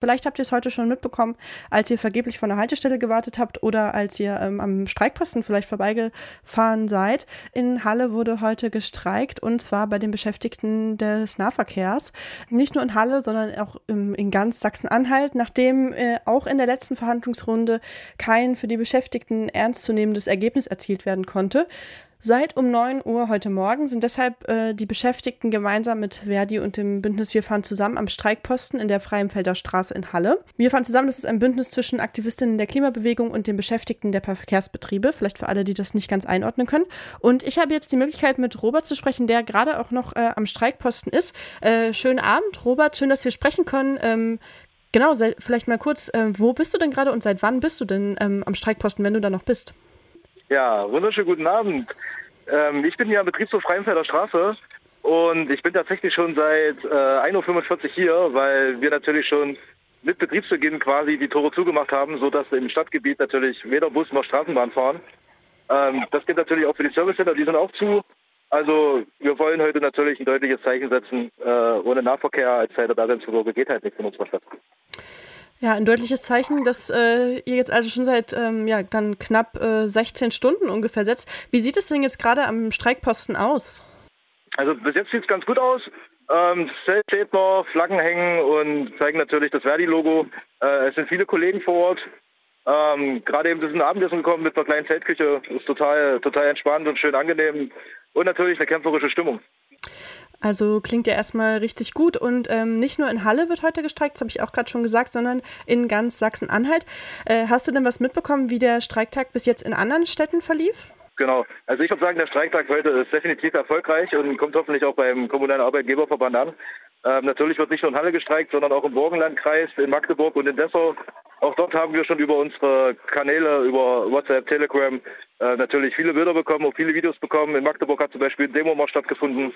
Vielleicht habt ihr es heute schon mitbekommen, als ihr vergeblich vor einer Haltestelle gewartet habt oder als ihr ähm, am Streikposten vielleicht vorbeigefahren seid. In Halle wurde heute gestreikt und zwar bei den Beschäftigten des Nahverkehrs. Nicht nur in Halle, sondern auch im, in ganz Sachsen-Anhalt, nachdem äh, auch in der letzten Verhandlungsrunde kein für die Beschäftigten ernstzunehmendes Ergebnis erzielt werden konnte. Seit um 9 Uhr heute Morgen sind deshalb äh, die Beschäftigten gemeinsam mit Verdi und dem Bündnis Wir fahren zusammen am Streikposten in der Freienfelder Straße in Halle. Wir fahren zusammen, das ist ein Bündnis zwischen Aktivistinnen der Klimabewegung und den Beschäftigten der Verkehrsbetriebe, vielleicht für alle, die das nicht ganz einordnen können. Und ich habe jetzt die Möglichkeit, mit Robert zu sprechen, der gerade auch noch äh, am Streikposten ist. Äh, schönen Abend, Robert, schön, dass wir sprechen können. Ähm, genau, vielleicht mal kurz, äh, wo bist du denn gerade und seit wann bist du denn ähm, am Streikposten, wenn du da noch bist? Ja, wunderschönen guten Abend. Ähm, ich bin hier am Betriebshof Freienfelder Straße und ich bin tatsächlich schon seit äh, 1.45 Uhr hier, weil wir natürlich schon mit Betriebsbeginn quasi die Tore zugemacht haben, sodass im Stadtgebiet natürlich weder Bus noch Straßenbahn fahren. Ähm, das geht natürlich auch für die Servicecenter, die sind auch zu. Also wir wollen heute natürlich ein deutliches Zeichen setzen. Äh, ohne Nahverkehr als Zeit der Daseinsvorsorge geht halt nichts in unserer Stadt. Ja, ein deutliches Zeichen, dass äh, ihr jetzt also schon seit ähm, ja, dann knapp äh, 16 Stunden ungefähr setzt. Wie sieht es denn jetzt gerade am Streikposten aus? Also bis jetzt sieht es ganz gut aus. Ähm, steht noch, Flaggen hängen und zeigen natürlich das Verdi-Logo. Äh, es sind viele Kollegen vor Ort. Ähm, gerade eben ein Abendessen gekommen mit einer kleinen Zeltküche. Ist total, total entspannt und schön angenehm. Und natürlich eine kämpferische Stimmung. Also klingt ja erstmal richtig gut. Und ähm, nicht nur in Halle wird heute gestreikt, das habe ich auch gerade schon gesagt, sondern in ganz Sachsen-Anhalt. Äh, hast du denn was mitbekommen, wie der Streiktag bis jetzt in anderen Städten verlief? Genau. Also ich würde sagen, der Streiktag heute ist definitiv erfolgreich und kommt hoffentlich auch beim Kommunalen Arbeitgeberverband an. Ähm, natürlich wird nicht nur in Halle gestreikt, sondern auch im Burgenlandkreis, in Magdeburg und in Dessau. Auch dort haben wir schon über unsere Kanäle, über WhatsApp, Telegram, äh, natürlich viele Bilder bekommen, auch viele Videos bekommen. In Magdeburg hat zum Beispiel ein Demo-Marsch stattgefunden.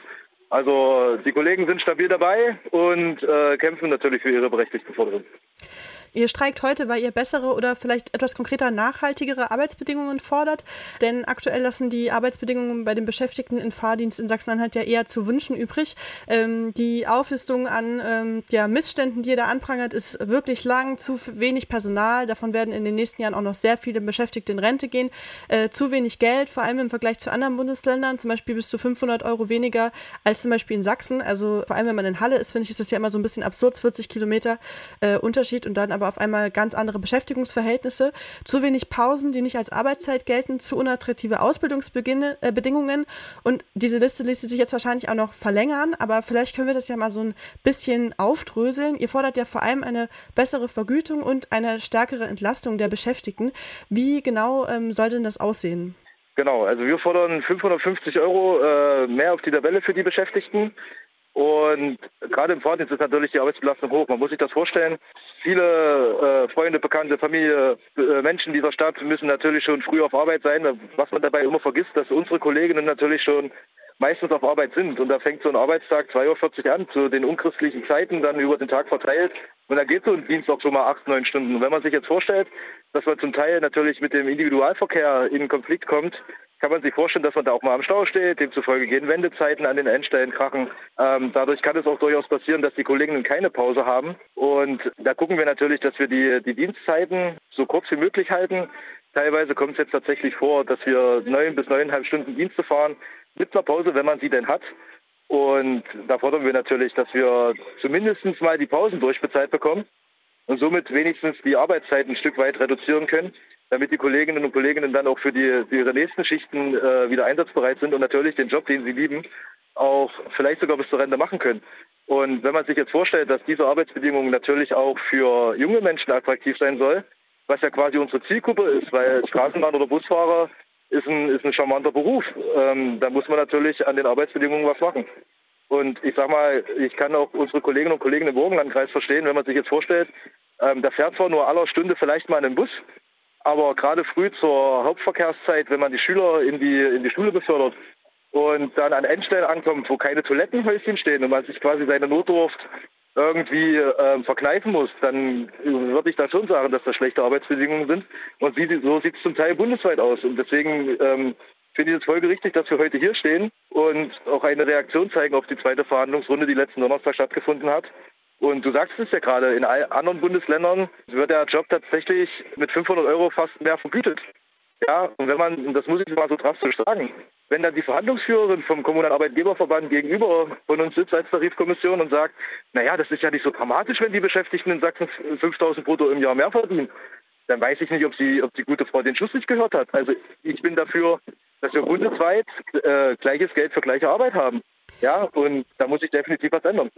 Also die Kollegen sind stabil dabei und äh, kämpfen natürlich für ihre berechtigten Forderungen. Ihr streikt heute, weil ihr bessere oder vielleicht etwas konkreter nachhaltigere Arbeitsbedingungen fordert. Denn aktuell lassen die Arbeitsbedingungen bei den Beschäftigten in Fahrdienst in Sachsen-Anhalt ja eher zu wünschen übrig. Ähm, die Auflistung an ähm, ja, Missständen, die ihr da anprangert, ist wirklich lang. Zu wenig Personal. Davon werden in den nächsten Jahren auch noch sehr viele Beschäftigte in Rente gehen. Äh, zu wenig Geld, vor allem im Vergleich zu anderen Bundesländern. Zum Beispiel bis zu 500 Euro weniger als zum Beispiel in Sachsen. Also vor allem, wenn man in Halle ist, finde ich, ist das ja immer so ein bisschen absurd. 40 Kilometer äh, Unterschied und dann aber aber auf einmal ganz andere Beschäftigungsverhältnisse, zu wenig Pausen, die nicht als Arbeitszeit gelten, zu unattraktive Ausbildungsbedingungen. Äh, und diese Liste ließ sich jetzt wahrscheinlich auch noch verlängern, aber vielleicht können wir das ja mal so ein bisschen aufdröseln. Ihr fordert ja vor allem eine bessere Vergütung und eine stärkere Entlastung der Beschäftigten. Wie genau ähm, soll denn das aussehen? Genau, also wir fordern 550 Euro äh, mehr auf die Tabelle für die Beschäftigten. Und gerade im Fahrdienst ist natürlich die Arbeitsbelastung hoch. Man muss sich das vorstellen. Viele äh, Freunde, Bekannte, Familie, äh, Menschen dieser Stadt müssen natürlich schon früh auf Arbeit sein. Was man dabei immer vergisst, dass unsere Kolleginnen natürlich schon meistens auf Arbeit sind. Und da fängt so ein Arbeitstag 2.40 Uhr an, zu den unchristlichen Zeiten, dann über den Tag verteilt. Und da geht so ein Dienst auch schon mal 8, 9 Stunden. Und wenn man sich jetzt vorstellt, dass man zum Teil natürlich mit dem Individualverkehr in Konflikt kommt, kann man sich vorstellen, dass man da auch mal am Stau steht. Demzufolge gehen Wendezeiten an den Endstellen krachen. Ähm, dadurch kann es auch durchaus passieren, dass die Kolleginnen keine Pause haben. Und da gucken wir natürlich, dass wir die, die Dienstzeiten so kurz wie möglich halten. Teilweise kommt es jetzt tatsächlich vor, dass wir neun bis neuneinhalb Stunden Dienste fahren mit einer Pause, wenn man sie denn hat. Und da fordern wir natürlich, dass wir zumindest mal die Pausen durchbezahlt bekommen und somit wenigstens die Arbeitszeit ein Stück weit reduzieren können damit die Kolleginnen und Kollegen dann auch für, die, für ihre nächsten Schichten äh, wieder einsatzbereit sind und natürlich den Job, den sie lieben, auch vielleicht sogar bis zur Rente machen können. Und wenn man sich jetzt vorstellt, dass diese Arbeitsbedingungen natürlich auch für junge Menschen attraktiv sein soll, was ja quasi unsere Zielgruppe ist, weil Straßenbahn oder Busfahrer ist ein, ist ein charmanter Beruf, ähm, da muss man natürlich an den Arbeitsbedingungen was machen. Und ich sag mal, ich kann auch unsere Kolleginnen und Kollegen im Burgenlandkreis verstehen, wenn man sich jetzt vorstellt, ähm, da fährt zwar nur aller Stunde vielleicht mal ein Bus, aber gerade früh zur Hauptverkehrszeit, wenn man die Schüler in die, in die Schule befördert und dann an Endstellen ankommt, wo keine Toilettenhäuschen stehen und man sich quasi seine Notdurft irgendwie äh, verkneifen muss, dann würde ich da schon sagen, dass das schlechte Arbeitsbedingungen sind. Und wie, so sieht es zum Teil bundesweit aus. Und deswegen ähm, finde ich es folgerichtig, dass wir heute hier stehen und auch eine Reaktion zeigen auf die zweite Verhandlungsrunde, die letzten Donnerstag stattgefunden hat Und du sagst es ja gerade, in anderen Bundesländern wird der Job tatsächlich mit 500 Euro fast mehr vergütet. Ja, und wenn man, das muss ich mal so drastisch sagen, wenn dann die Verhandlungsführerin vom Kommunalen Arbeitgeberverband gegenüber von uns sitzt als Tarifkommission und sagt, naja, das ist ja nicht so dramatisch, wenn die Beschäftigten in Sachsen 5000 brutto im Jahr mehr verdienen, dann weiß ich nicht, ob sie, ob die gute Frau den Schuss nicht gehört hat. Also ich bin dafür, dass wir bundesweit äh, gleiches Geld für gleiche Arbeit haben. Ja, und da muss sich definitiv was ändern.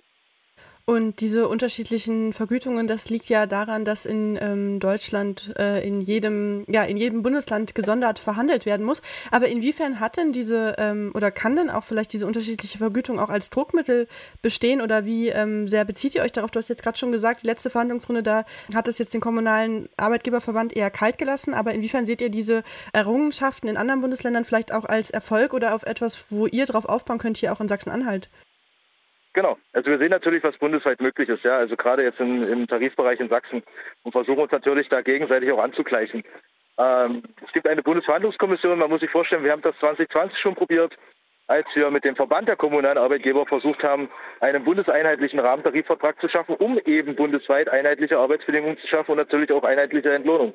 Und diese unterschiedlichen Vergütungen, das liegt ja daran, dass in ähm, Deutschland äh, in jedem, ja, in jedem Bundesland gesondert verhandelt werden muss. Aber inwiefern hat denn diese ähm, oder kann denn auch vielleicht diese unterschiedliche Vergütung auch als Druckmittel bestehen oder wie ähm, sehr bezieht ihr euch darauf? Du hast jetzt gerade schon gesagt, die letzte Verhandlungsrunde, da hat es jetzt den kommunalen Arbeitgeberverband eher kalt gelassen. Aber inwiefern seht ihr diese Errungenschaften in anderen Bundesländern vielleicht auch als Erfolg oder auf etwas, wo ihr drauf aufbauen könnt, hier auch in Sachsen-Anhalt? Genau. Also wir sehen natürlich, was bundesweit möglich ist. Ja, also gerade jetzt in, im Tarifbereich in Sachsen und versuchen uns natürlich da gegenseitig auch anzugleichen. Ähm, es gibt eine Bundesverhandlungskommission. Man muss sich vorstellen, wir haben das 2020 schon probiert, als wir mit dem Verband der kommunalen Arbeitgeber versucht haben, einen bundeseinheitlichen Rahmentarifvertrag zu schaffen, um eben bundesweit einheitliche Arbeitsbedingungen zu schaffen und natürlich auch einheitliche Entlohnung.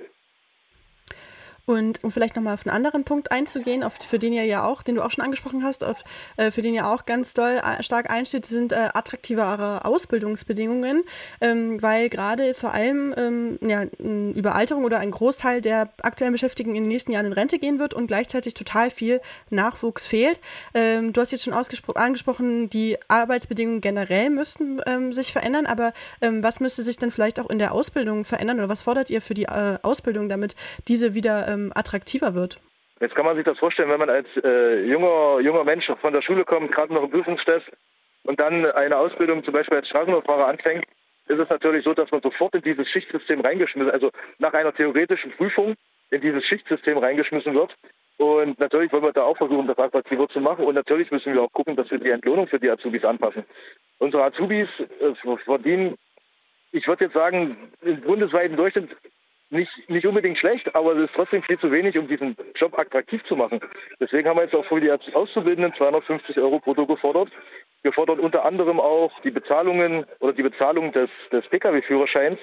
Und um vielleicht nochmal auf einen anderen Punkt einzugehen, auf, für den ihr ja auch, den du auch schon angesprochen hast, auf, äh, für den ihr auch ganz doll äh, stark einsteht, sind äh, attraktivere Ausbildungsbedingungen, ähm, weil gerade vor allem ähm, ja, Überalterung oder ein Großteil der aktuellen Beschäftigten in den nächsten Jahren in Rente gehen wird und gleichzeitig total viel Nachwuchs fehlt. Ähm, du hast jetzt schon angesprochen, die Arbeitsbedingungen generell müssten ähm, sich verändern, aber ähm, was müsste sich dann vielleicht auch in der Ausbildung verändern? Oder was fordert ihr für die äh, Ausbildung, damit diese wieder ähm, attraktiver wird. Jetzt kann man sich das vorstellen, wenn man als äh, junger, junger Mensch von der Schule kommt, gerade noch im Prüfungstest und dann eine Ausbildung zum Beispiel als Straßenbahnfahrer anfängt, ist es natürlich so, dass man sofort in dieses Schichtsystem reingeschmissen, also nach einer theoretischen Prüfung in dieses Schichtsystem reingeschmissen wird. Und natürlich wollen wir da auch versuchen, das attraktiver zu machen. Und natürlich müssen wir auch gucken, dass wir die Entlohnung für die Azubis anpassen. Unsere Azubis äh, verdienen, ich würde jetzt sagen, im bundesweiten Durchschnitt nicht, nicht unbedingt schlecht, aber es ist trotzdem viel zu wenig, um diesen Job attraktiv zu machen. Deswegen haben wir jetzt auch für die Auszubildenden 250 Euro brutto gefordert. Wir fordern unter anderem auch die Bezahlungen oder die Bezahlung des, des Pkw-Führerscheins,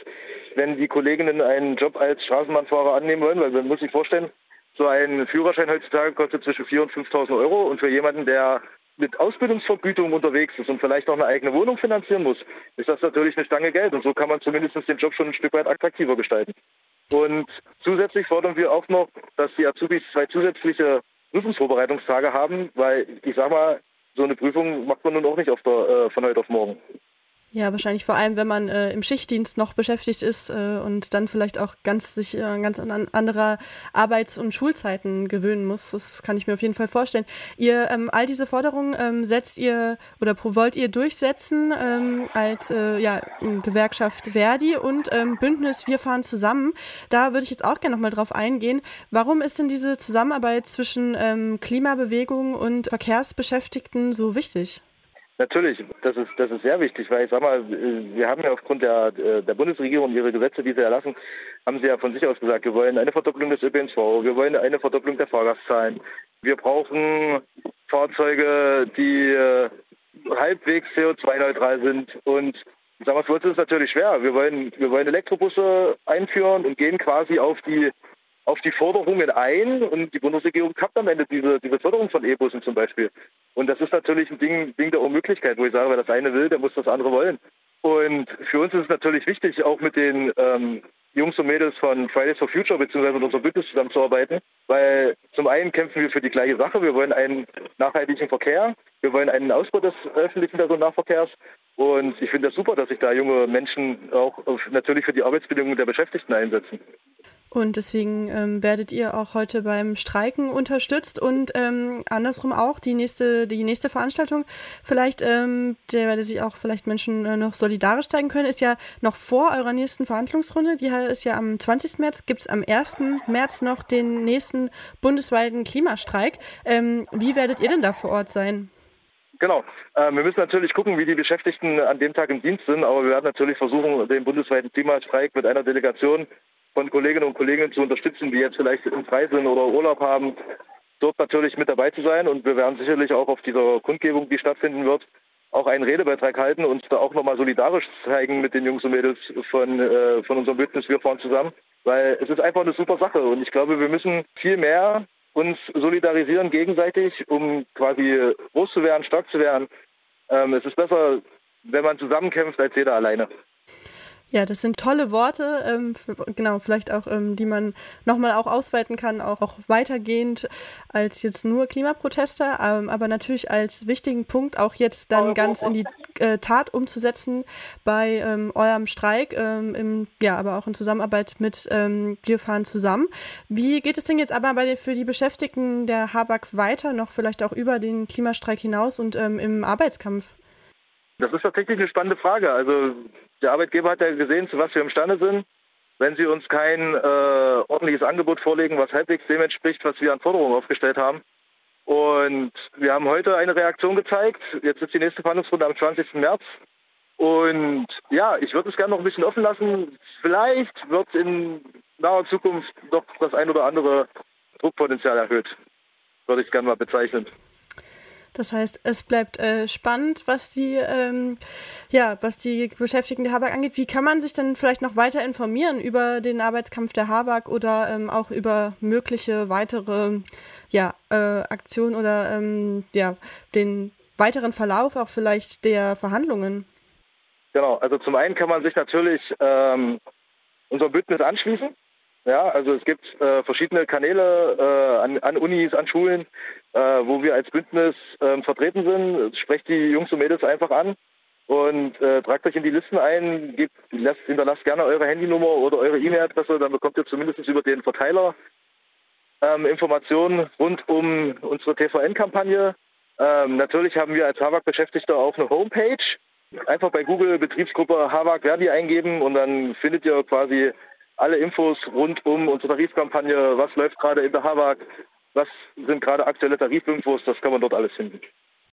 wenn die Kolleginnen einen Job als Straßenbahnfahrer annehmen wollen, weil man muss sich vorstellen, so ein Führerschein heutzutage kostet zwischen 4.000 und 5.000 Euro und für jemanden, der mit Ausbildungsvergütung unterwegs ist und vielleicht noch eine eigene Wohnung finanzieren muss, ist das natürlich eine Stange Geld und so kann man zumindest den Job schon ein Stück weit attraktiver gestalten. Und zusätzlich fordern wir auch noch, dass die Azubis zwei zusätzliche Prüfungsvorbereitungstage haben, weil ich sag mal, so eine Prüfung macht man nun auch nicht der, äh, von heute auf morgen. Ja, wahrscheinlich vor allem, wenn man äh, im Schichtdienst noch beschäftigt ist äh, und dann vielleicht auch ganz sich äh, ganz an andere Arbeits- und Schulzeiten gewöhnen muss. Das kann ich mir auf jeden Fall vorstellen. Ihr ähm, all diese Forderungen ähm, setzt ihr oder wollt ihr durchsetzen ähm, als äh, ja, Gewerkschaft Verdi und ähm, Bündnis Wir fahren zusammen. Da würde ich jetzt auch gerne nochmal drauf eingehen. Warum ist denn diese Zusammenarbeit zwischen ähm, Klimabewegung und Verkehrsbeschäftigten so wichtig? Natürlich, das ist, das ist sehr wichtig, weil ich sag mal, wir haben ja aufgrund der, der Bundesregierung ihre Gesetze, die sie erlassen, haben sie ja von sich aus gesagt, wir wollen eine Verdopplung des ÖPNV, wir wollen eine Verdopplung der Fahrgastzahlen. Wir brauchen Fahrzeuge, die äh, halbwegs CO2-neutral sind und sagen wir, für uns ist es natürlich schwer. Wir wollen, wir wollen Elektrobusse einführen und gehen quasi auf die auf die Forderungen ein und die Bundesregierung kappt am Ende diese, diese Förderung von E-Bussen zum Beispiel. Und das ist natürlich ein Ding, Ding der Unmöglichkeit, wo ich sage, wer das eine will, der muss das andere wollen. Und für uns ist es natürlich wichtig, auch mit den ähm, Jungs und Mädels von Fridays for Future bzw. mit unserem Bündnis zusammenzuarbeiten, weil zum einen kämpfen wir für die gleiche Sache. Wir wollen einen nachhaltigen Verkehr, wir wollen einen Ausbau des öffentlichen Personennahverkehrs und ich finde das super, dass sich da junge Menschen auch natürlich für die Arbeitsbedingungen der Beschäftigten einsetzen. Und deswegen ähm, werdet ihr auch heute beim Streiken unterstützt und ähm, andersrum auch die nächste, die nächste Veranstaltung, vielleicht, ähm, der werde sich auch vielleicht Menschen äh, noch solidarisch zeigen können, ist ja noch vor eurer nächsten Verhandlungsrunde. Die ist ja am 20. März, gibt es am 1. März noch den nächsten bundesweiten Klimastreik. Ähm, wie werdet ihr denn da vor Ort sein? Genau. Ähm, wir müssen natürlich gucken, wie die Beschäftigten an dem Tag im Dienst sind, aber wir werden natürlich versuchen, den bundesweiten Klimastreik mit einer Delegation von Kolleginnen und Kollegen zu unterstützen, die jetzt vielleicht im Frei sind oder Urlaub haben, dort natürlich mit dabei zu sein. Und wir werden sicherlich auch auf dieser Kundgebung, die stattfinden wird, auch einen Redebeitrag halten und da auch nochmal solidarisch zeigen mit den Jungs und Mädels von, äh, von unserem Bündnis Wir fahren zusammen. Weil es ist einfach eine super Sache und ich glaube, wir müssen viel mehr uns solidarisieren gegenseitig, um quasi groß zu werden, stark zu werden. Ähm, es ist besser, wenn man zusammenkämpft, als jeder alleine. Ja, das sind tolle Worte, ähm, für, genau, vielleicht auch, ähm, die man nochmal auch ausweiten kann, auch, auch weitergehend als jetzt nur Klimaproteste, ähm, aber natürlich als wichtigen Punkt auch jetzt dann ganz in die äh, Tat umzusetzen bei ähm, eurem Streik, ähm, im, ja, aber auch in Zusammenarbeit mit ähm, Wir fahren zusammen. Wie geht es denn jetzt aber bei, für die Beschäftigten der Habak weiter, noch vielleicht auch über den Klimastreik hinaus und im Arbeitskampf? Das ist tatsächlich eine spannende Frage. Also der Arbeitgeber hat ja gesehen, zu was wir imstande sind. Wenn sie uns kein äh, ordentliches Angebot vorlegen, was halbwegs dem entspricht, was wir an Forderungen aufgestellt haben. Und wir haben heute eine Reaktion gezeigt. Jetzt ist die nächste Verhandlungsrunde am 20. März. Und ja, ich würde es gerne noch ein bisschen offen lassen. Vielleicht wird in naher Zukunft doch das ein oder andere Druckpotenzial erhöht. Würde ich gerne mal bezeichnen. Das heißt, es bleibt äh, spannend, was die, ähm, ja, was die Beschäftigten der Habak angeht. Wie kann man sich denn vielleicht noch weiter informieren über den Arbeitskampf der Habak oder ähm, auch über mögliche weitere ja, äh, Aktionen oder ähm, ja, den weiteren Verlauf auch vielleicht der Verhandlungen? Genau, also zum einen kann man sich natürlich ähm, unserem Bündnis anschließen. Ja, also es gibt äh, verschiedene Kanäle äh, an, an, Unis, an Schulen, äh, wo wir als Bündnis ähm, vertreten sind. Sprecht die Jungs und Mädels einfach an und äh, tragt euch in die Listen ein, gebt, lasst, hinterlasst gerne eure Handynummer oder eure E-Mail-Adresse, dann bekommt ihr zumindest über den Verteiler ähm, Informationen rund um unsere TVN-Kampagne. Ähm, natürlich haben wir als Havak-Beschäftigter auch eine Homepage. Einfach bei Google Betriebsgruppe Havak Verdi eingeben und dann findet ihr quasi alle Infos rund um unsere Tarifkampagne, was läuft gerade in der HAWAG, was sind gerade aktuelle Tarifinfos, das kann man dort alles finden.